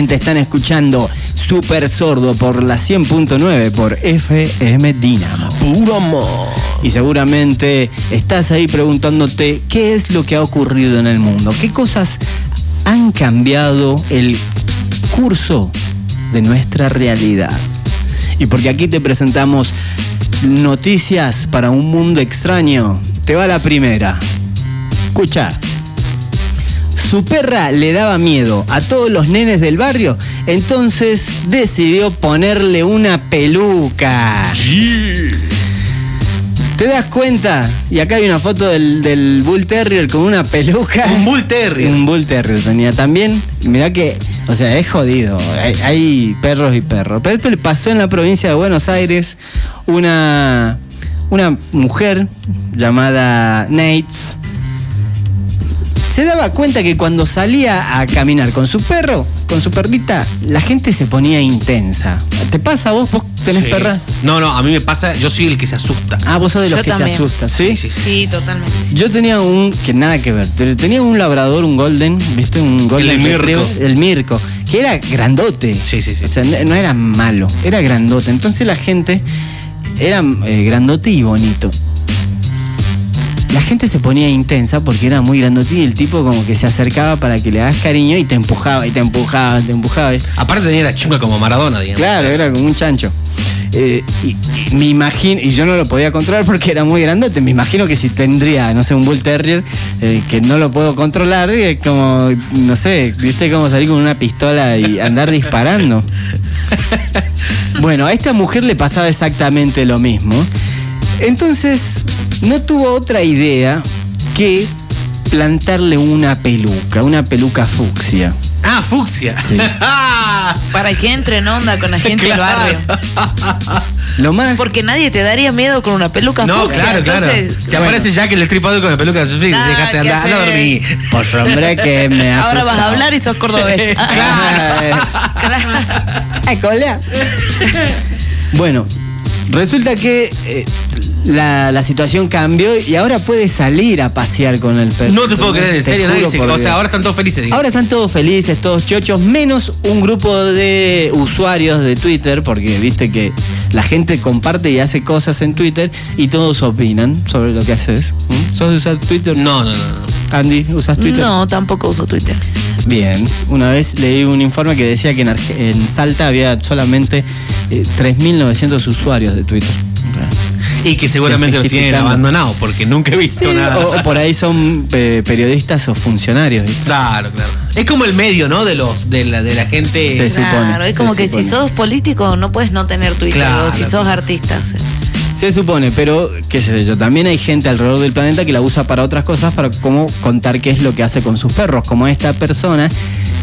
gente están escuchando Super Sordo por la 100.9 por FM Dinamo. Puro amor. Y seguramente estás ahí preguntándote qué es lo que ha ocurrido en el mundo, qué cosas han cambiado el curso de nuestra realidad. Y porque aquí te presentamos noticias para un mundo extraño, te va la primera. Escucha. Su perra le daba miedo a todos los nenes del barrio, entonces decidió ponerle una peluca. ¿Te das cuenta? Y acá hay una foto del, del Bull Terrier con una peluca. Un Bull Terrier. Un Bull Terrier tenía también. Mirá que, o sea, es jodido. Hay, hay perros y perros. Pero esto le pasó en la provincia de Buenos Aires. Una, una mujer llamada Nates se daba cuenta que cuando salía a caminar con su perro, con su perrita, la gente se ponía intensa. ¿Te pasa a vos? ¿Vos tenés Sí. perras? No, no, a mí me pasa, yo soy el que se asusta. Ah, vos sos de los Yo que también. se asusta, ¿sí? Sí, sí, Sí, totalmente. Yo tenía un, que nada que ver, te- tenía un labrador, un golden, ¿viste? Un golden Mirko. retriever, el Mirko, que era grandote. Sí, sí, sí. O sea, no no era malo, era grandote. Entonces la gente era eh, grandote y bonito. La gente se ponía intensa porque era muy grandote y el tipo como que se acercaba para que le hagas cariño y te empujaba y te empujaba, te empujaba. Aparte tenía la chunga como Maradona, digamos. Claro, era como un chancho. Eh, y, y me imagino, y yo no lo podía controlar porque era muy grandote. Me imagino que si tendría, no sé, un Bull Terrier eh, que no lo puedo controlar, es como, no sé, viste cómo salir con una pistola y andar disparando. Bueno, a esta mujer le pasaba exactamente lo mismo. Entonces, no tuvo otra idea que plantarle una peluca, una peluca fucsia. Ah, fucsia. Sí. Para que entre en onda con la gente Claro. del barrio. Lo más Porque nadie te daría miedo con una peluca no, fucsia, claro, claro. entonces- Te aparece Jack el destripador con la peluca de sus hijos y Ah, dejaste ¿qué andar, anda a dormir. Pues hombre que me ha Ahora vas a hablar y sos cordobés. Claro. Claro. Ay, cola. Bueno, resulta que eh, la, la situación cambió y ahora puedes salir a pasear con el perro. No te puedo creer, en serio, nadie se- O sea, ahora están todos felices, digamos. Ahora están todos felices, todos chochos, menos un grupo de usuarios de Twitter, porque viste que la gente comparte y hace cosas en Twitter y todos opinan sobre lo que haces. ¿Mm? ¿Sos de usar Twitter? No, no, no. no. Andy, ¿usas Twitter? No, tampoco uso Twitter. Bien, una vez leí un informe que decía que en, Arge- en Salta había solamente eh, 3.900 usuarios de Twitter. Y que seguramente los tienen abandonados porque nunca he visto Sí, nada. o, o por ahí son eh, periodistas o funcionarios. ¿viste? Claro, claro. Es como el medio, ¿no? De los, de la, de la gente. Se supone, Claro, es como que supone. si sos político no puedes no tener Twitter, Claro. o si sos artista. o sea. Se supone, pero qué sé yo, también hay gente alrededor del planeta que la usa para otras cosas, para como contar qué es lo que hace con sus perros, como esta persona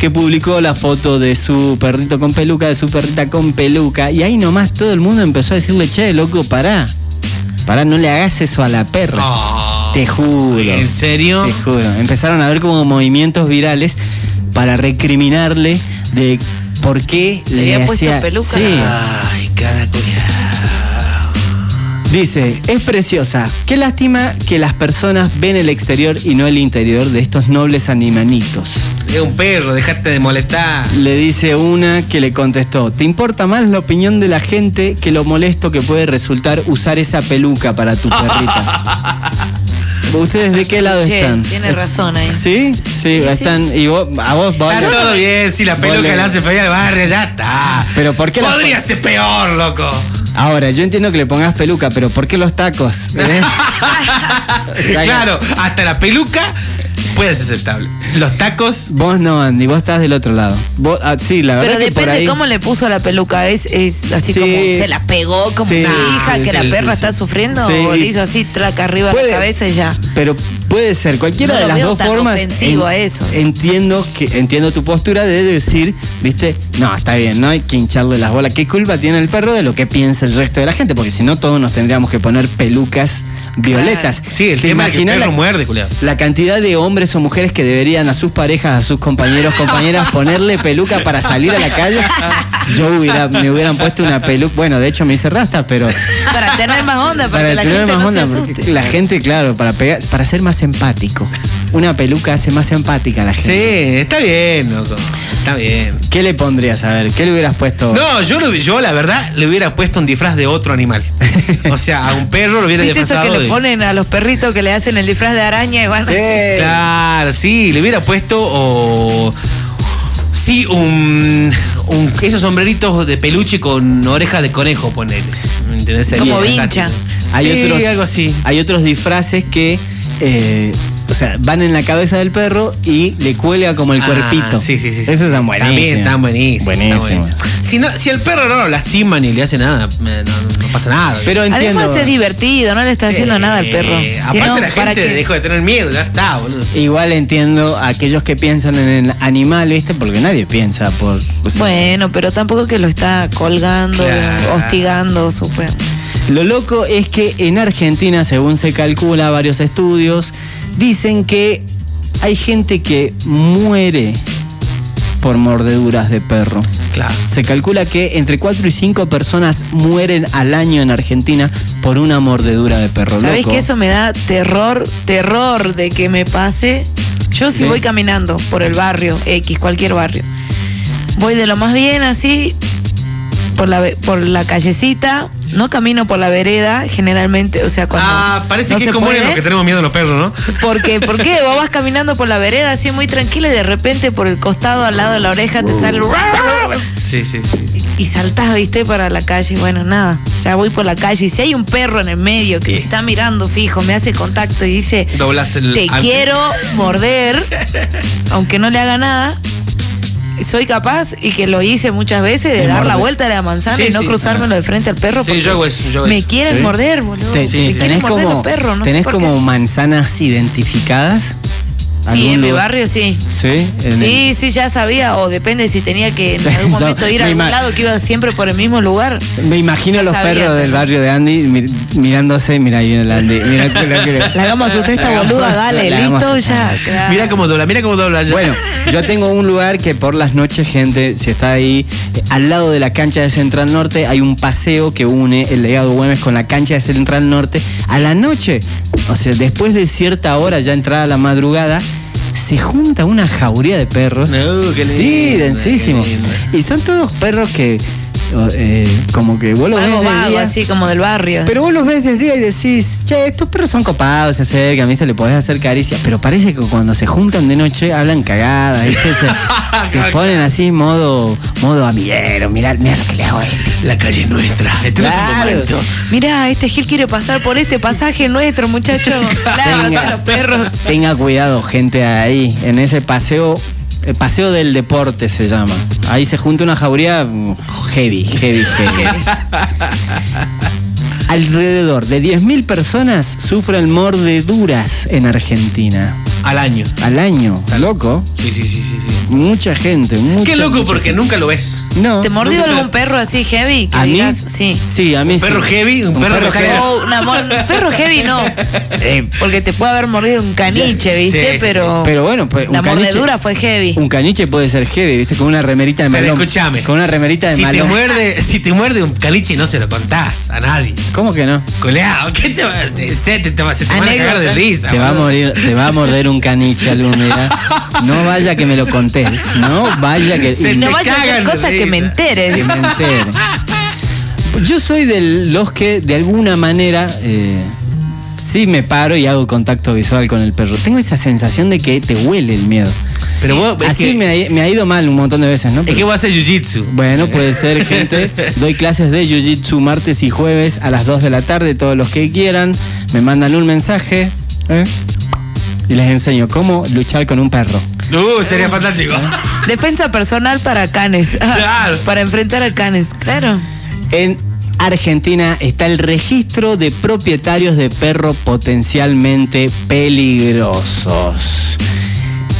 que publicó la foto de su perrito con peluca, de su perrita con peluca, y ahí nomás todo el mundo empezó a decirle, che, loco, pará, pará, no le hagas eso a la perra. Oh. Te juro. ¿En serio? Te juro. Empezaron a ver como movimientos virales para recriminarle de por qué Le le, había puesto hacía... peluca. Sí. Ay, cada Dice, es preciosa. Qué lástima que las personas ven el exterior y no el interior de estos nobles animanitos. Es un perro, dejate de molestar. Le dice una que le contestó, ¿te importa más la opinión de la gente que lo molesto que puede resultar usar esa peluca para tu perrita? ¿Ustedes de qué lado Che, están? Tiene razón ahí. ¿Sí? Sí, están. Y vos, a vos, vos Está todo bien, si la peluca le- le hace feo al barrio, ya está. Pero ¿por qué la- Podría ser peor, loco. Ahora, yo entiendo que le pongas peluca, pero ¿por qué los tacos? ¿Eh? claro, hasta la peluca puede ser aceptable. Los tacos. Vos no, Andy, vos estás del otro lado. Vos, ah, sí, la verdad Pero que por depende ahí... cómo le puso la peluca. Es, es así Sí. como se la pegó como Sí, una hija sí, que sí, la perra sí. está sufriendo Sí. o le hizo así traca arriba Puede- la cabeza y ya. Pero puede ser cualquiera No de las veo dos tan formas. ofensivo a eso. Entiendo que entiendo tu postura de decir, viste, no, está bien, no hay que hincharle las bolas. ¿Qué culpa tiene el perro de lo que piensa el resto de la gente? Porque si no, todos nos tendríamos que poner pelucas violetas. Sí, el ¿Te tema es que el imaginas perro la- muerde, culiado. La cantidad de hombres o mujeres que deberían a sus parejas, a sus compañeros, compañeras, ponerle peluca para salir a la calle. Yo hubiera, me hubieran puesto una peluca. Bueno, de hecho me hice rasta, pero Para tener más onda, para, para que la tener gente más no onda, se porque asuste. la gente, claro, para pegar, para ser más más empático. Una peluca hace más empática a la Sí, gente. está bien, loco. Está bien. ¿Qué le pondrías a ver? ¿Qué le hubieras puesto? No, yo, lo- yo la verdad le hubiera puesto un disfraz de otro animal. O sea, a un perro lo hubiera ¿Viste eso disfrazado que le de- ponen a los perritos que le hacen el disfraz de araña y van Sí. así? Claro, sí, le hubiera puesto o sí un, un esos sombreritos de peluche con orejas de conejo, ponele. ¿Me entendés? Como vincha. Hay Sí, otros, algo así. Hay otros disfraces que, eh, o sea, van en la cabeza del perro y le cuelga como el Ah, cuerpito. Sí, sí, sí. Esos están buenísimos. También están buenísimos. Están buenísimos. Si, no, si el perro no lo lastima ni le hace nada, no, no pasa nada. Pero entiendo. Además es divertido, no le está haciendo nada al perro. Si aparte no, la ¿para gente dejó de tener miedo, ya está, boludo. Igual entiendo a aquellos que piensan en el animal, ¿viste? Porque nadie piensa por. o sea, Bueno, pero tampoco que lo está colgando, Claro. hostigando, súper. Lo loco es que en Argentina, según se calcula varios estudios, dicen que hay gente que muere por mordeduras de perro. Claro. Se calcula que entre 4 y 5 personas mueren al año en Argentina por una mordedura de perro. ¿Sabés que eso me da terror, terror de que me pase? Yo si Sí. voy caminando por el barrio, X, cualquier barrio, voy de lo más bien así, por la, ve- por la callecita, no camino por la vereda, generalmente, o sea, cuando Ah, parece no que es como puede, los que tenemos miedo a los perros, ¿no? Porque, ¿por qué? Vos vas caminando por la vereda así muy tranquila y de repente por el costado al lado de la oreja te sale Sí, sí, sí. sí. y saltás, viste, para la calle. Bueno, nada, ya voy por la calle y si hay un perro en el medio que me está mirando fijo, me hace contacto y dice, Doblas el. te quiero morder, aunque no le haga nada. Soy capaz, y que lo hice muchas veces, de dar la vuelta de la manzana Sí, y no sí. cruzármelo de frente al perro. Sí, porque yo hago eso, yo hago me quieren morder, boludo. Te- me tenés morder como, los perros, no sé tenés como manzanas identificadas. Sí, ¿Algún en mi barrio sí. Sí, en el- Sí, ya sabía, o depende si tenía que en algún momento ir a algún lado que iba siempre por el mismo lugar. Me imagino Ya los sabía, perros del barrio de Andy mir- mirándose. Mira, ahí viene el Andy. Mira, que- que- Le hagamos a usted esta boluda, dale, listo, ya. claro. Mira cómo dobla, mira cómo dobla. ya. Bueno, yo tengo un lugar que por las noches, gente, si está ahí, eh, al lado de la cancha de Central Norte, hay un paseo que une el legado Güemes con la cancha de Central Norte. A la noche, o sea, después de cierta hora, ya entrada la madrugada, se junta una jauría de perros. No, qué sí, lindo, densísimo. qué lindo. Y son todos perros que, eh, como que vos los ves Algo de vago, día, así como del barrio. pero vos los ves desde día y decís, che, estos perros son copados, se acercan, ¿viste? Le podés hacer caricias. Pero parece que cuando se juntan de noche hablan cagadas, ¿viste? Se, se ponen así modo, modo amiguero. Mirá, mirá lo que le hago a este. La calle es nuestra. Este es momento. Mirá, este Gil quiere pasar por este pasaje nuestro, muchacho. Claro, Tenga- hacen los perros. Tenga cuidado, gente, ahí, en ese paseo. El paseo del deporte se llama. Ahí se junta una jauría heavy, heavy, heavy. Alrededor de 10.000 personas sufren mordeduras en Argentina. Al año. Al año. ¿Está loco? Sí, sí, sí, sí. sí. Mucha gente, mucha Qué loco mucha porque gente. nunca lo ves. No. ¿Te mordió nunca- algún perro así heavy? Que ¿A mí? digas, sí. Sí, a mí Un sí. perro heavy, un perro heavy. heavy. Oh, una un perro heavy no. Eh, porque te puede haber mordido un caniche, ¿viste? Sí, sí, pero, Pero bueno, pues, un la caniche- mordedura fue heavy. Un caniche puede ser heavy, ¿viste? Con una remerita de Pero malón. escúchame. Con una remerita de Si te muerde, si te muerde un caliche no se lo contás a nadie. ¿Cómo que no? Coleado, ¿qué te va se te, te se te van a cagar de risa. Te va, a boludo. morir, te va a morder un caniche algún día. No vaya que me lo contés. No vaya que. Se y no vaya a hacer cosas que me entere. que me entere. Yo soy de los que de alguna manera eh, sí me paro y hago contacto visual con el perro. Tengo esa sensación de que te huele el miedo. Pero vos, es Así que, me, ha, me ha ido mal un montón de veces, ¿no? es Pero- que vos haces jiu-jitsu. Bueno, puede ser, gente. Doy clases de Jiu-Jitsu martes y jueves a las 2 de la tarde. Todos los que quieran me mandan un mensaje ¿eh? Y les enseño cómo luchar con un perro. Uh, sería fantástico. Defensa personal para canes. Claro. para enfrentar a canes, claro. En Argentina está el registro de propietarios de perros potencialmente peligrosos.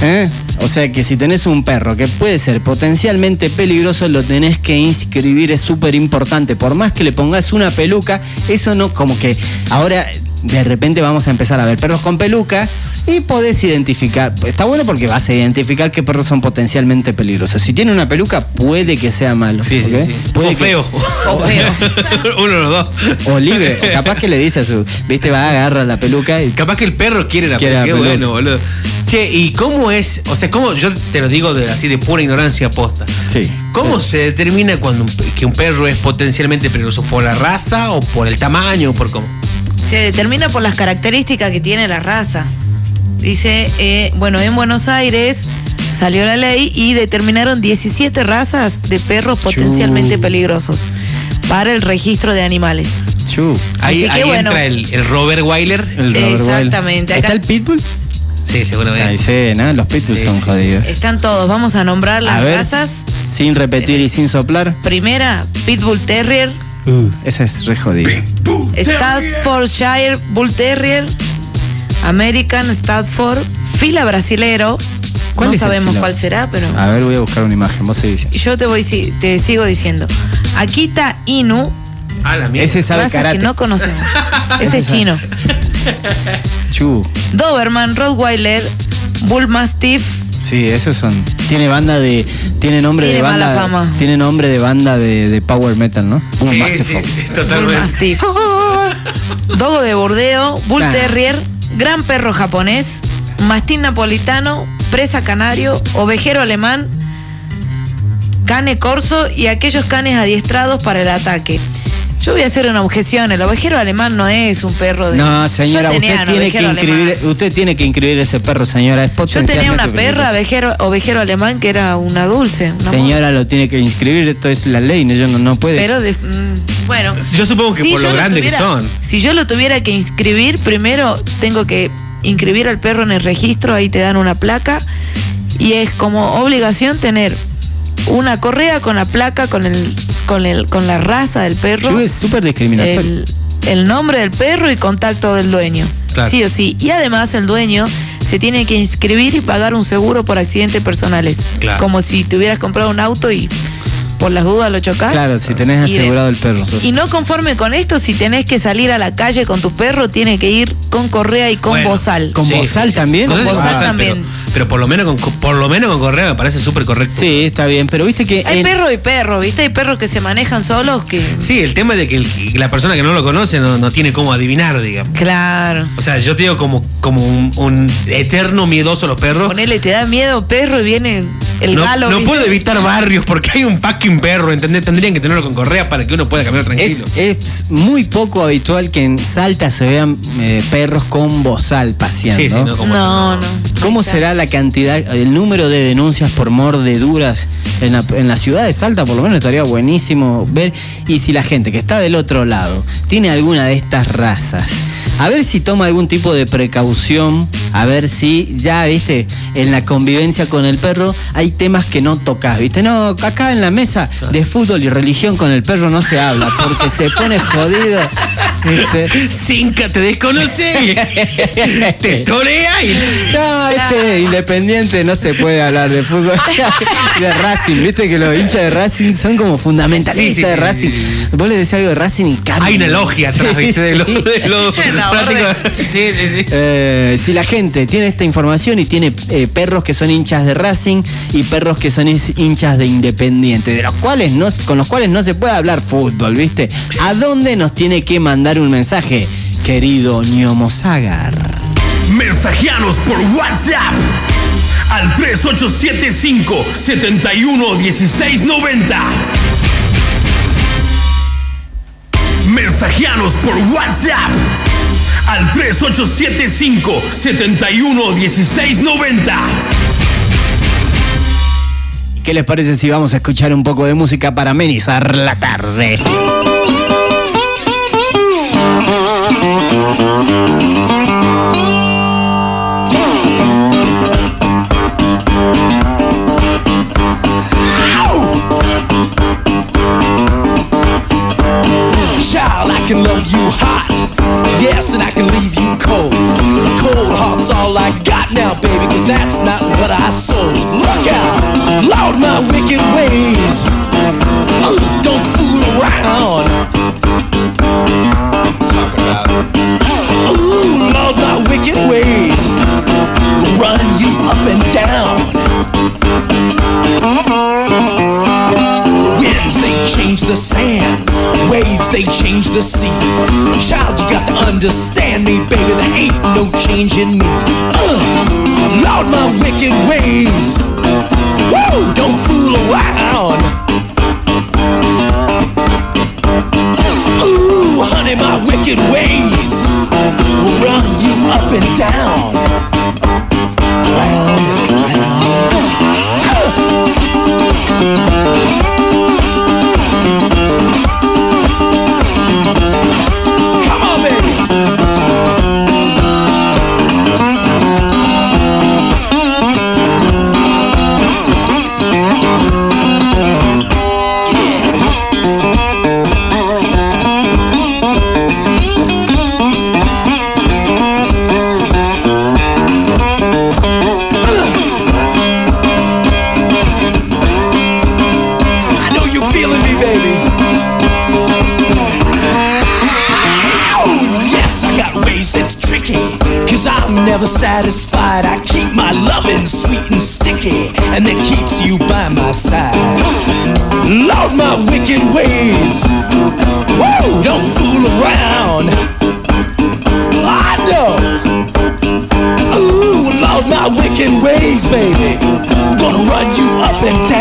¿Eh? O sea que si tenés un perro que puede ser potencialmente peligroso, lo tenés que inscribir, es súper importante. Por más que le pongas una peluca, eso no, como que ahora de repente vamos a empezar a ver perros con peluca y podés identificar. Está bueno porque vas a identificar qué perros son potencialmente peligrosos. Si tiene una peluca, puede que sea malo. Sí, sí, sí. Puede o que- feo. O feo. Uno de los dos. O libre. O capaz que le dice a su. Viste, va, agarra la peluca y. Capaz que el perro quiere la Quiere la peluca. Qué peluca. bueno, boludo. Che, ¿y cómo es? O sea, ¿cómo? Yo te lo digo de, así de pura ignorancia posta. Sí. ¿Cómo se determina cuando un- que un perro es potencialmente peligroso? ¿Por la raza o por el tamaño o por cómo? Se determina por las características que tiene la raza. Dice, eh, bueno, en Buenos Aires salió la ley y determinaron 17 razas de perros potencialmente peligrosos para el registro de animales. Chu. Ahí, ahí bueno. entra el, el Robert Weiler. El Robert Wild. Exactamente, acá- ¿Está el Pitbull? Sí, seguramente. Ahí sí, ¿no? Los Pitbulls Sí, son sí. jodidos. Están todos, vamos a nombrar las A ver. razas. Sin repetir y sin soplar. Primera, Pitbull Terrier, Uh, esa es re jodida. Staffordshire Bull Terrier, American Stafford, fila brasilero. ¿Cuál no sabemos fila? cuál será, pero A ver, voy a buscar una imagen. Vos seguís. yo te voy si- te sigo diciendo. Akita Inu, Ah, la mierda. Ese sabe karate. que no conocemos. Ese es chino. Chu. Doberman, Rottweiler, Bull Mastiff, Sí, esos son. Tiene banda de. Tiene nombre Tiene de banda. mala fama. Tiene nombre de banda de, de power metal, ¿no? Boom, Sí, Massive sí, Folk. sí, Bull totalmente. Mastiff. Dogo de Bordeo, Bull. Terrier, Gran Perro Japonés, Mastín Napolitano, Presa Canario, Ovejero Alemán, Cane Corso y aquellos canes adiestrados para el ataque. Yo voy a hacer una objeción, el ovejero alemán no es un perro de... No, señora, usted tiene, que inscribir, usted tiene que inscribir ese perro, señora. Es Yo tenía una perra, ovejero, ovejero alemán, que era una dulce. una Señora, lo tiene que inscribir, esto es la ley, no, yo no, no puede. Pero, de- mm, bueno. Yo supongo que por lo grande que son. Si yo lo tuviera que inscribir, primero tengo que inscribir al perro en el registro, ahí te dan una placa. Y es como obligación tener una correa con la placa, con el, con el, con la raza del perro. Chu es súper discriminatorio. el, el nombre del perro y contacto del dueño. Claro. Sí o sí. Y además el dueño se tiene que inscribir y pagar un seguro por accidentes personales. Claro. Como si te hubieras comprado un auto y por las dudas lo chocas. Claro, si tenés asegurado el perro. Y no conforme con esto, si tenés que salir a la calle con tu perro, tiene que ir con correa y con Bueno, bozal. ¿Con bozal también? Con bozal también. pero por lo menos con por lo menos con correa me parece súper correcto. Sí, está bien, pero viste que. Hay en- perro y perro, ¿viste? Hay perros que se manejan solos que. Sí, el tema es de que el- la persona que no lo conoce no, no tiene cómo adivinar, digamos. Claro. O sea, yo te digo como, como un, un eterno miedoso a los perros. Ponele, te da miedo perro y viene el no, galo. no ¿viste? puedo evitar barrios porque hay un fucking perro, ¿entendés? Tendrían que tenerlo con correa para que uno pueda caminar Es, tranquilo. es muy poco habitual que en Salta se vean eh, perros con bozal paseando. Sí, sí, no, como- No, no. ¿Cómo será la cantidad, el número de denuncias por mordeduras en la, en la ciudad de Salta? Por lo menos estaría buenísimo ver. Y si la gente que está del otro lado tiene alguna de estas razas, a ver si toma algún tipo de precaución, a ver si ya, viste, en la convivencia con el perro hay temas que no tocas, viste. No, acá en la mesa de fútbol y religión con el perro no se habla porque se pone jodido. ¿viste? Cinca te desconoce, y te torea y. No, este independiente no se puede hablar de fútbol. de Racing, viste que los hinchas de Racing son como fundamentalistas Sí, sí, de Racing. sí, sí. Vos le decís algo de Racing y cambia. Hay una logia atrás, Sí, ¿viste? De los, sí. de los La fanáticos. Sí, sí, sí. Eh, si la gente tiene esta información y tiene eh, perros que son hinchas de Racing y perros que son hinchas de Independiente, de los cuales no, con los cuales no se puede hablar fútbol, ¿viste? ¿A dónde nos tiene que mandar un mensaje, querido Ñomo Sagar? Mensajeanos por WhatsApp al 3875 711690. Mensajeanos por WhatsApp al 3875 711690. ¿Qué les parece si vamos a escuchar un poco de música para amenizar la tarde? Child, I can love you hot. Yes, and I that's not what I sold. Look out, loud my wicked ways. Uh, don't fool around. Talk about. Ooh, Lord, my wicked ways run you up and down. Winds, they change the sands. Waves, they change the sea. Child, you got to understand. Baby. Gonna run you up and down.